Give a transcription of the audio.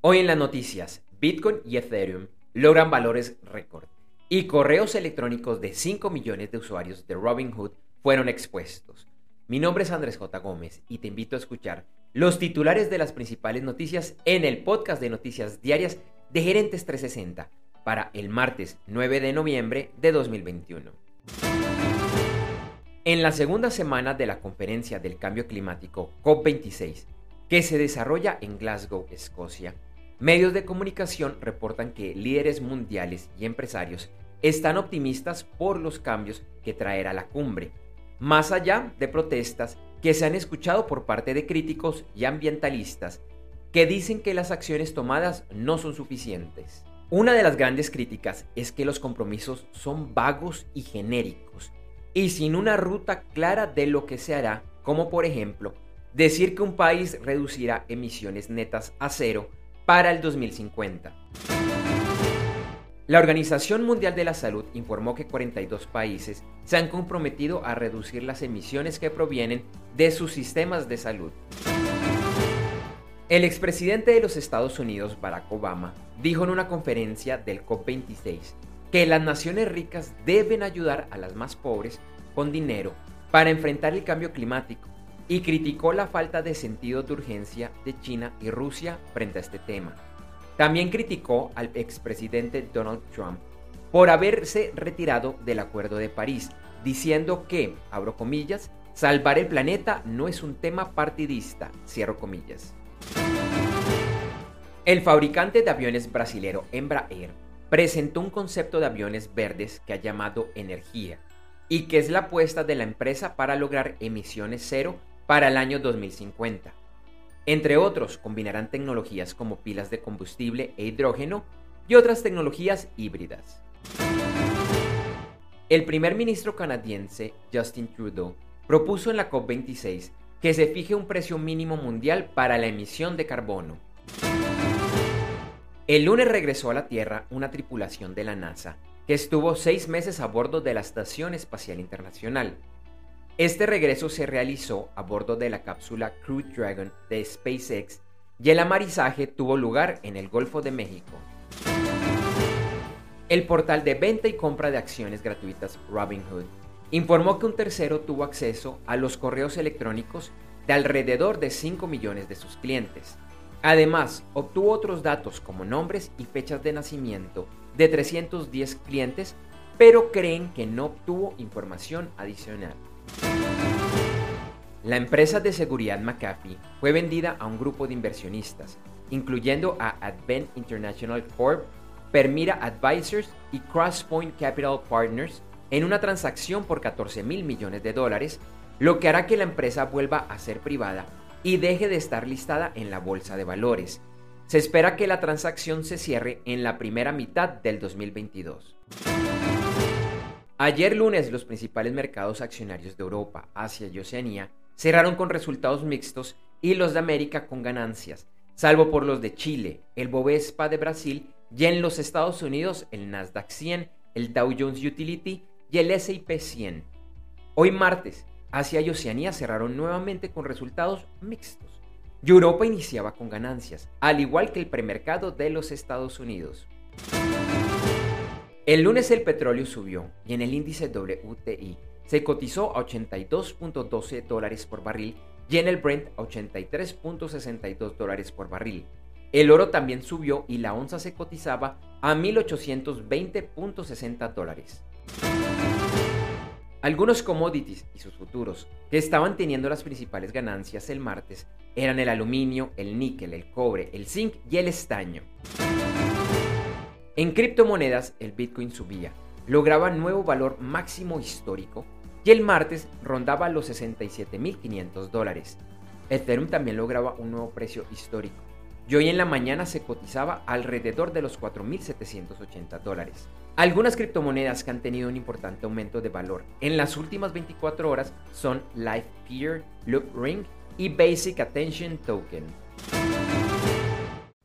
Hoy en las noticias, Bitcoin y Ethereum logran valores récord y correos electrónicos de 5 millones de usuarios de Robinhood fueron expuestos. Mi nombre es Andrés J. Gómez y te invito a escuchar los titulares de las principales noticias en el podcast de noticias diarias de Gerentes 360 para el martes 9 de noviembre de 2021. En la segunda semana de la conferencia del cambio climático COP26, que se desarrolla en Glasgow, Escocia, medios de comunicación reportan que líderes mundiales y empresarios están optimistas por los cambios que traerá la cumbre, más allá de protestas que se han escuchado por parte de críticos y ambientalistas que dicen que las acciones tomadas no son suficientes. Una de las grandes críticas es que los compromisos son vagos y genéricos y sin una ruta clara de lo que se hará, como por ejemplo decir que un país reducirá emisiones netas a cero para el 2050. La Organización Mundial de la Salud informó que 42 países se han comprometido a reducir las emisiones que provienen de sus sistemas de salud. El expresidente de los Estados Unidos, Barack Obama, dijo en una conferencia del COP26 que las naciones ricas deben ayudar a las más pobres con dinero para enfrentar el cambio climático y criticó la falta de sentido de urgencia de China y Rusia frente a este tema. También criticó al expresidente Donald Trump por haberse retirado del Acuerdo de París, diciendo que, abro comillas, salvar el planeta no es un tema partidista, cierro comillas. El fabricante de aviones brasilero Embraer presentó un concepto de aviones verdes que ha llamado Energía y que es la apuesta de la empresa para lograr emisiones cero para el año 2050. Entre otros, combinarán tecnologías como pilas de combustible e hidrógeno y otras tecnologías híbridas. El primer ministro canadiense, Justin Trudeau, propuso en la COP26 que se fije un precio mínimo mundial para la emisión de carbono. El lunes regresó a la Tierra una tripulación de la NASA que estuvo seis meses a bordo de la Estación Espacial Internacional este regreso se realizó a bordo de la cápsula Crew Dragon de SpaceX y el amarizaje tuvo lugar en el Golfo de México. El portal de venta y compra de acciones gratuitas Robinhood informó que un tercero tuvo acceso a los correos electrónicos de alrededor de 5 millones de sus clientes. Además, obtuvo otros datos como nombres y fechas de nacimiento de 310 clientes, pero creen que no obtuvo información adicional. La empresa de seguridad McAfee fue vendida a un grupo de inversionistas, incluyendo a Advent International Corp, Permira Advisors y Crosspoint Capital Partners, en una transacción por 14 mil millones de dólares, lo que hará que la empresa vuelva a ser privada y deje de estar listada en la bolsa de valores. Se espera que la transacción se cierre en la primera mitad del 2022. Ayer lunes los principales mercados accionarios de Europa, Asia y Oceanía cerraron con resultados mixtos y los de América con ganancias, salvo por los de Chile, el Bovespa de Brasil y en los Estados Unidos el Nasdaq 100, el Dow Jones Utility y el S&P 100. Hoy martes, Asia y Oceanía cerraron nuevamente con resultados mixtos. Y Europa iniciaba con ganancias, al igual que el premercado de los Estados Unidos. El lunes el petróleo subió y en el índice WTI se cotizó a 82.12 dólares por barril y en el Brent a 83.62 dólares por barril. El oro también subió y la onza se cotizaba a 1820.60 dólares. Algunos commodities y sus futuros que estaban teniendo las principales ganancias el martes eran el aluminio, el níquel, el cobre, el zinc y el estaño. En criptomonedas, el Bitcoin subía, lograba nuevo valor máximo histórico y el martes rondaba los 67.500 dólares. Ethereum también lograba un nuevo precio histórico y hoy en la mañana se cotizaba alrededor de los 4.780 dólares. Algunas criptomonedas que han tenido un importante aumento de valor en las últimas 24 horas son LifePeer, Loopring y Basic Attention Token.